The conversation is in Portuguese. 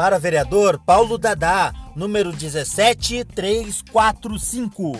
Para vereador Paulo Dadá, número 17345.